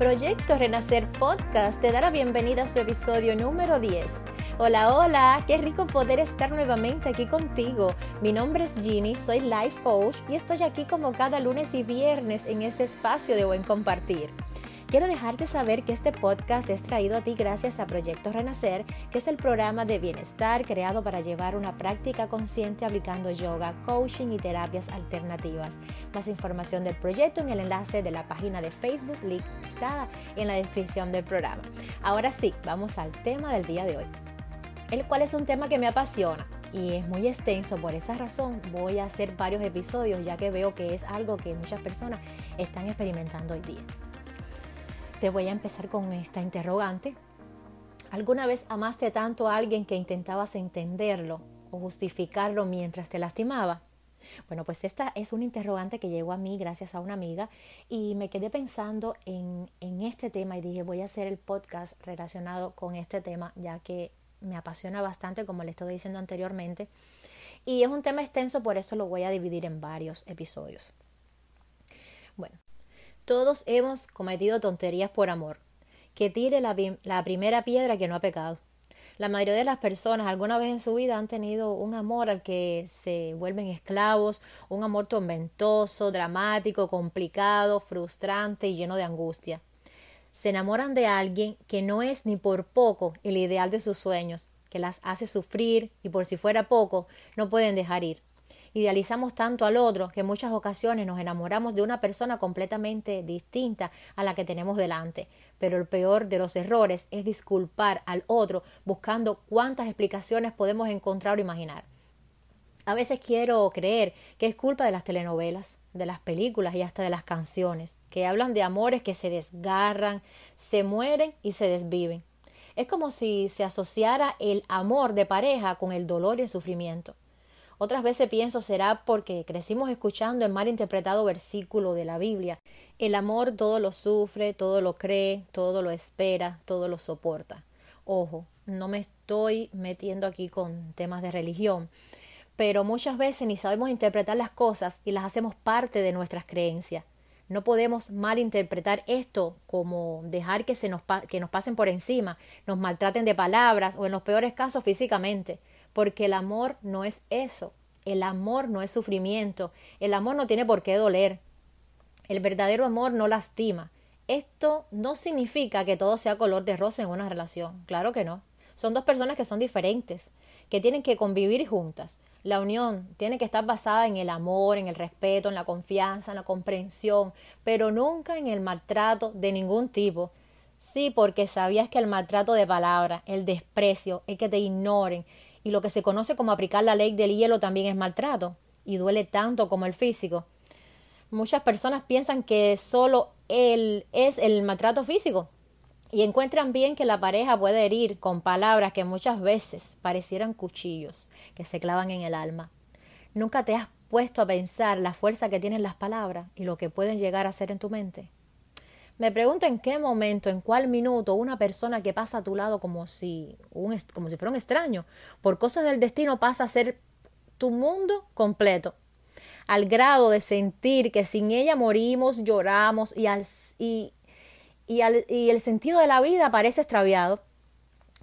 Proyecto Renacer Podcast te da la bienvenida a su episodio número 10. Hola, hola, qué rico poder estar nuevamente aquí contigo. Mi nombre es Ginny, soy Life Coach y estoy aquí como cada lunes y viernes en este espacio de buen compartir. Quiero dejarte saber que este podcast es traído a ti gracias a Proyecto Renacer, que es el programa de bienestar creado para llevar una práctica consciente aplicando yoga, coaching y terapias alternativas. Más información del proyecto en el enlace de la página de Facebook está en la descripción del programa. Ahora sí, vamos al tema del día de hoy, el cual es un tema que me apasiona y es muy extenso. Por esa razón voy a hacer varios episodios ya que veo que es algo que muchas personas están experimentando hoy día. Te voy a empezar con esta interrogante. ¿Alguna vez amaste tanto a alguien que intentabas entenderlo o justificarlo mientras te lastimaba? Bueno, pues esta es una interrogante que llegó a mí gracias a una amiga y me quedé pensando en, en, este tema y dije voy a hacer el podcast relacionado con este tema ya que me apasiona bastante como le estoy diciendo anteriormente y es un tema extenso por eso lo voy a dividir en varios episodios. Bueno, todos hemos cometido tonterías por amor. Que tire la, primera piedra que no ha pecado. La mayoría de las personas alguna vez en su vida han tenido un amor al que se vuelven esclavos, un amor tormentoso, dramático, complicado, frustrante y lleno de angustia. Se enamoran de alguien que no es ni por poco el ideal de sus sueños, que las hace sufrir y por si fuera poco no pueden dejar ir. Idealizamos tanto al otro que en muchas ocasiones nos enamoramos de una persona completamente distinta a la que tenemos delante. Pero el peor de los errores es disculpar al otro buscando cuántas explicaciones podemos encontrar o imaginar. A veces quiero creer que es culpa de las telenovelas, de las películas y hasta de las canciones, que hablan de amores que se desgarran, se mueren y se desviven. Es como si se asociara el amor de pareja con el dolor y el sufrimiento. Otras veces pienso será porque crecimos escuchando el mal interpretado versículo de la Biblia. El amor todo lo sufre, todo lo cree, todo lo espera, todo lo soporta. Ojo, no me estoy metiendo aquí con temas de religión, pero muchas veces ni sabemos interpretar las cosas y las hacemos parte de nuestras creencias. No podemos malinterpretar esto como dejar que, se nos, que nos pasen por encima, nos maltraten de palabras o en los peores casos físicamente porque el amor no es eso. El amor no es sufrimiento. El amor no tiene por qué doler. El verdadero amor no lastima. Esto no significa que todo sea color de rosa en una relación. Claro que no. Son dos personas que son diferentes, que tienen que convivir juntas. La unión tiene que estar basada en el amor, en el respeto, en la confianza, en la comprensión, pero nunca en el maltrato de ningún tipo. Sí, porque sabías que el maltrato de palabra, el desprecio, el que te ignoren, y lo que se conoce como aplicar la ley del hielo también es maltrato y duele tanto como el físico. Muchas personas piensan que solo él es el maltrato físico y encuentran bien que la pareja puede herir con palabras que muchas veces parecieran cuchillos que se clavan en el alma. ¿Nunca te has puesto a pensar la fuerza que tienen las palabras y lo que pueden llegar a ser en tu mente? Me pregunto en qué momento, en cuál minuto una persona que pasa a tu lado como si, como si fuera un extraño, por cosas del destino pasa a ser tu mundo completo, al grado de sentir que sin ella morimos, lloramos y, al, y, y, al, y el sentido de la vida parece extraviado.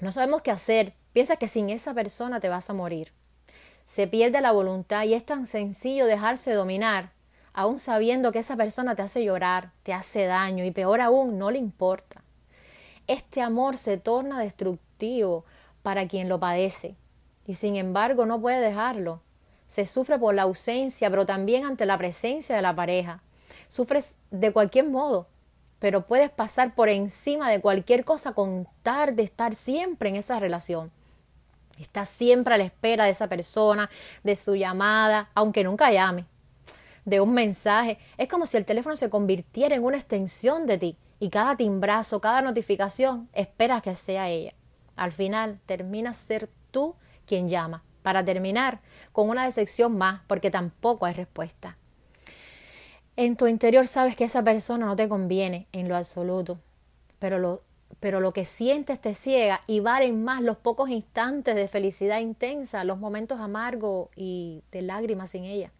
No sabemos qué hacer, piensas que sin esa persona te vas a morir. Se pierde la voluntad y es tan sencillo dejarse dominar aún sabiendo que esa persona te hace llorar, te hace daño y peor aún, no le importa. Este amor se torna destructivo para quien lo padece y sin embargo no puede dejarlo. Se sufre por la ausencia, pero también ante la presencia de la pareja. Sufres de cualquier modo, pero puedes pasar por encima de cualquier cosa con tal de estar siempre en esa relación. Estás siempre a la espera de esa persona, de su llamada, aunque nunca llame de un mensaje. Es como si el teléfono se convirtiera en una extensión de ti y cada timbrazo, cada notificación, esperas que sea ella. Al final terminas ser tú quien llama. Para terminar con una decepción más, porque tampoco hay respuesta. En tu interior sabes que esa persona no te conviene en lo absoluto, pero lo, pero lo que sientes te ciega y valen más los pocos instantes de felicidad intensa, los momentos amargos y de lágrimas sin ella.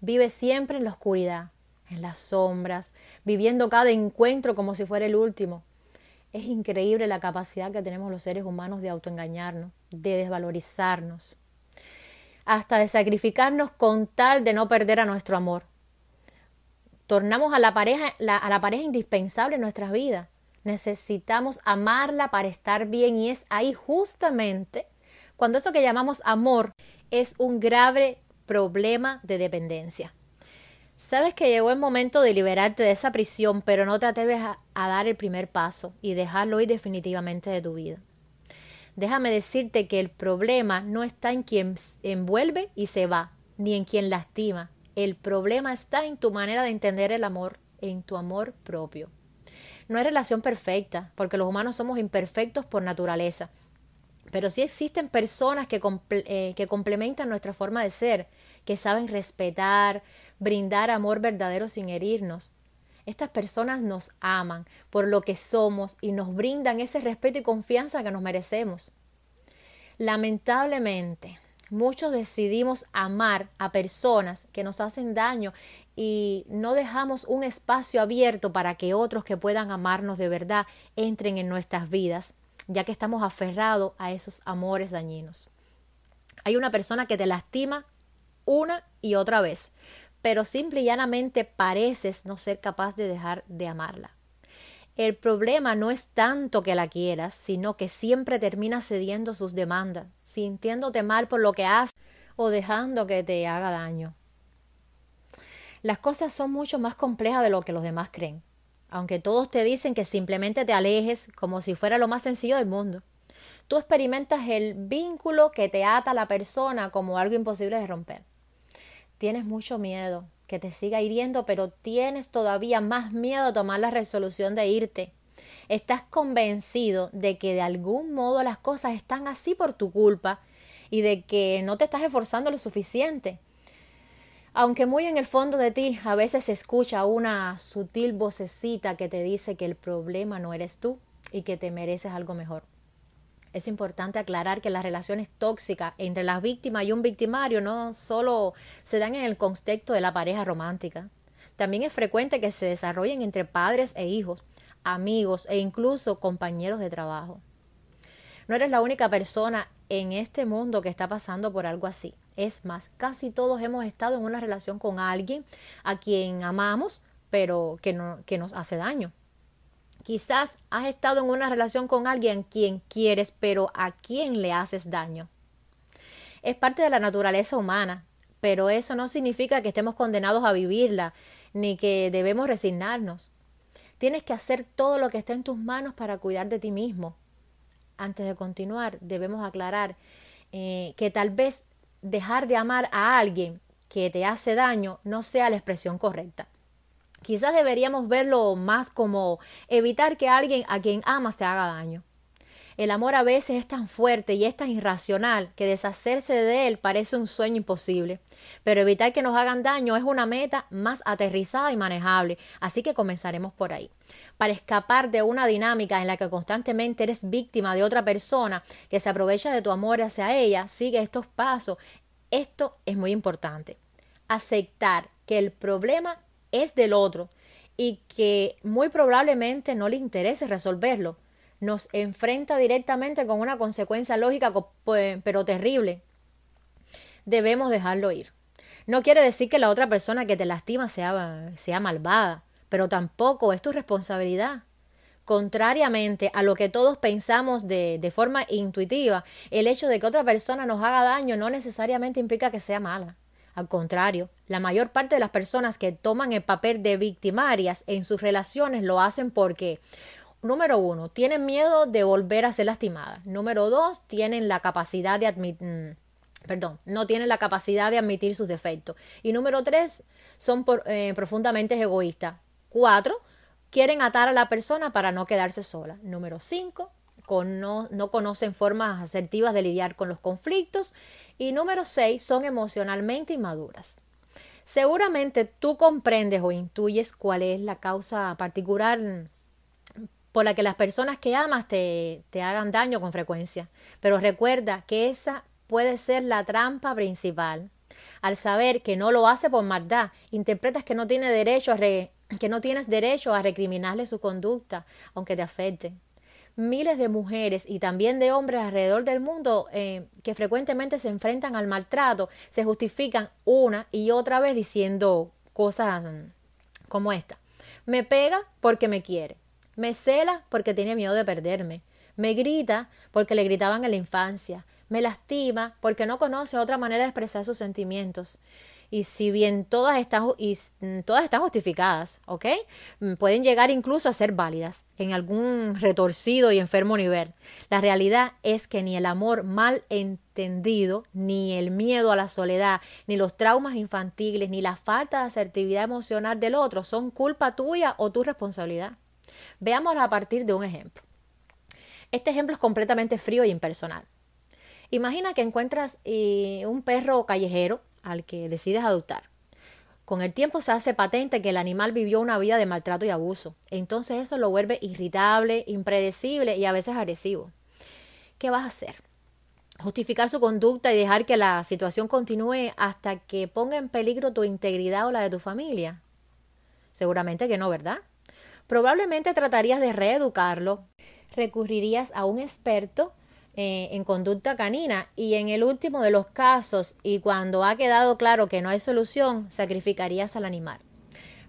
Vive siempre en la oscuridad, en las sombras, viviendo cada encuentro como si fuera el último. Es increíble la capacidad que tenemos los seres humanos de autoengañarnos, de desvalorizarnos, hasta de sacrificarnos con tal de no perder a nuestro amor. Tornamos a la pareja, a la pareja indispensable en nuestras vidas. Necesitamos amarla para estar bien y es ahí justamente cuando eso que llamamos amor es un grave problema de dependencia. Sabes que llegó el momento de liberarte de esa prisión, pero no te atreves a, dar el primer paso y dejarlo ir definitivamente de tu vida. Déjame decirte que el problema no está en quien envuelve y se va, ni en quien lastima. El problema está en tu manera de entender el amor, en tu amor propio. No hay relación perfecta, porque los humanos somos imperfectos por naturaleza. Pero sí existen personas que, eh, que complementan nuestra forma de ser, que saben respetar, brindar amor verdadero sin herirnos. Estas personas nos aman por lo que somos y nos brindan ese respeto y confianza que nos merecemos. Lamentablemente, muchos decidimos amar a personas que nos hacen daño y no dejamos un espacio abierto para que otros que puedan amarnos de verdad entren en nuestras vidas ya que estamos aferrados a esos amores dañinos. Hay una persona que te lastima una y otra vez, pero simple y llanamente pareces no ser capaz de dejar de amarla. El problema no es tanto que la quieras, sino que siempre terminas cediendo sus demandas, sintiéndote mal por lo que haces o dejando que te haga daño. Las cosas son mucho más complejas de lo que los demás creen aunque todos te dicen que simplemente te alejes como si fuera lo más sencillo del mundo. Tú experimentas el vínculo que te ata a la persona como algo imposible de romper. Tienes mucho miedo que te siga hiriendo, pero tienes todavía más miedo a tomar la resolución de irte. Estás convencido de que de algún modo las cosas están así por tu culpa y de que no te estás esforzando lo suficiente. Aunque muy en el fondo de ti a veces se escucha una sutil vocecita que te dice que el problema no eres tú y que te mereces algo mejor. Es importante aclarar que las relaciones tóxicas entre las víctimas y un victimario no solo se dan en el contexto de la pareja romántica. También es frecuente que se desarrollen entre padres e hijos, amigos e incluso compañeros de trabajo. No eres la única persona en este mundo que está pasando por algo así. Es más, casi todos hemos estado en una relación con alguien a quien amamos, pero que, no, que nos hace daño. Quizás has estado en una relación con alguien a quien quieres, pero a quien le haces daño. Es parte de la naturaleza humana, pero eso no significa que estemos condenados a vivirla, ni que debemos resignarnos. Tienes que hacer todo lo que esté en tus manos para cuidar de ti mismo. Antes de continuar, debemos aclarar eh, que tal vez dejar de amar a alguien que te hace daño no sea la expresión correcta. Quizás deberíamos verlo más como evitar que alguien a quien amas te haga daño. El amor a veces es tan fuerte y es tan irracional que deshacerse de él parece un sueño imposible. Pero evitar que nos hagan daño es una meta más aterrizada y manejable, así que comenzaremos por ahí. Para escapar de una dinámica en la que constantemente eres víctima de otra persona que se aprovecha de tu amor hacia ella, sigue estos pasos. Esto es muy importante. Aceptar que el problema es del otro y que muy probablemente no le interese resolverlo nos enfrenta directamente con una consecuencia lógica pues, pero terrible, debemos dejarlo ir. No quiere decir que la otra persona que te lastima sea, sea malvada, pero tampoco es tu responsabilidad. Contrariamente a lo que todos pensamos de, de forma intuitiva, el hecho de que otra persona nos haga daño no necesariamente implica que sea mala. Al contrario, la mayor parte de las personas que toman el papel de victimarias en sus relaciones lo hacen porque número uno, tienen miedo de volver a ser lastimadas. Número dos, tienen la capacidad de admitir, mm, perdón, no tienen la capacidad de admitir sus defectos. Y número tres, son eh, profundamente egoístas. Cuatro, quieren atar a la persona para no quedarse sola. Número cinco, no, no conocen formas asertivas de lidiar con los conflictos. Y número seis, son emocionalmente inmaduras. Seguramente tú comprendes o intuyes cuál es la causa particular por la que las personas que amas te, te hagan daño con frecuencia. Pero recuerda que esa puede ser la trampa principal. Al saber que no lo hace por maldad, interpretas que no tiene derecho que no tienes derecho a recriminarle su conducta, aunque te afecte. Miles de mujeres y también de hombres alrededor del mundo eh, que frecuentemente se enfrentan al maltrato se justifican una y otra vez diciendo cosas mm, como esta. Me pega porque me quiere. Me cela porque tiene miedo de perderme. Me grita porque le gritaban en la infancia. Me lastima porque no conoce otra manera de expresar sus sentimientos. Y si bien todas están, y mm, todas están justificadas, ¿ok? Mm, pueden llegar incluso a ser válidas en algún retorcido y enfermo nivel. La realidad es que ni el amor mal entendido, ni el miedo a la soledad, ni los traumas infantiles, ni la falta de asertividad emocional del otro son culpa tuya o tu responsabilidad. Veámoslo a partir de un ejemplo. Este ejemplo es completamente frío y impersonal. Imagina que encuentras eh, un perro callejero al que decides adoptar. Con el tiempo se hace patente que el animal vivió una vida de maltrato y abuso. Entonces eso lo vuelve irritable, impredecible y a veces agresivo. ¿Qué vas a hacer? ¿Justificar su conducta y dejar que la situación continúe hasta que ponga en peligro tu integridad o la de tu familia? Seguramente que no, ¿verdad? Probablemente tratarías de reeducarlo, recurrirías a un experto eh, en conducta canina y en el último de los casos y cuando ha quedado claro que no hay solución, sacrificarías al animal.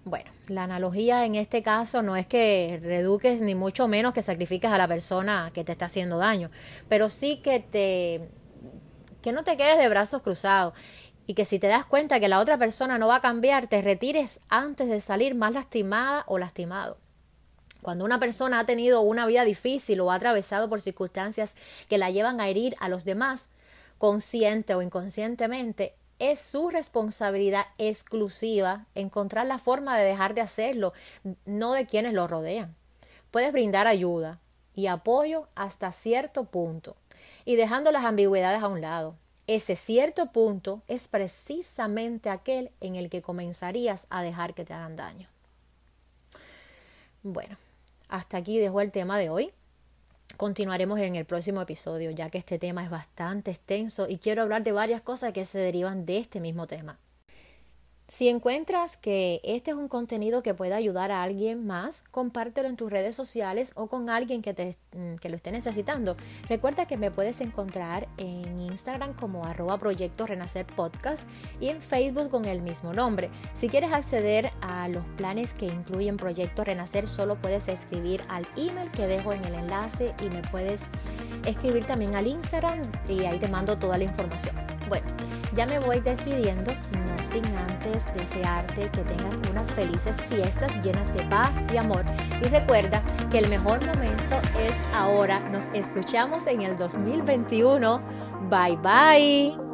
Bueno, la analogía en este caso no es que reduques ni mucho menos que sacrifiques a la persona que te está haciendo daño, pero sí que te que no te quedes de brazos cruzados y que si te das cuenta que la otra persona no va a cambiar, te retires antes de salir más lastimada o lastimado. Cuando una persona ha tenido una vida difícil o ha atravesado por circunstancias que la llevan a herir a los demás, consciente o inconscientemente, es su responsabilidad exclusiva encontrar la forma de dejar de hacerlo, no de quienes lo rodean. Puedes brindar ayuda y apoyo hasta cierto punto y dejando las ambigüedades a un lado. Ese cierto punto es precisamente aquel en el que comenzarías a dejar que te hagan daño. Bueno, hasta aquí dejo el tema de hoy. Continuaremos en el próximo episodio, ya que este tema es bastante extenso y quiero hablar de varias cosas que se derivan de este mismo tema. Si encuentras que este es un contenido que puede ayudar a alguien más, compártelo en tus redes sociales o con alguien que, te, mm, que lo esté necesitando. Recuerda que me puedes encontrar en Instagram como arroba proyecto renacer podcast y en Facebook con el mismo nombre. Si quieres acceder a los planes que incluyen Proyecto Renacer, solo puedes escribir al email que dejo en el enlace y me puedes escribir también al Instagram y ahí te mando toda la información. Bueno, ya me voy despidiendo, sin antes desearte que tengas unas felices fiestas llenas de paz y amor. Y recuerda que el mejor momento es ahora. Nos escuchamos en el 2021. Bye bye.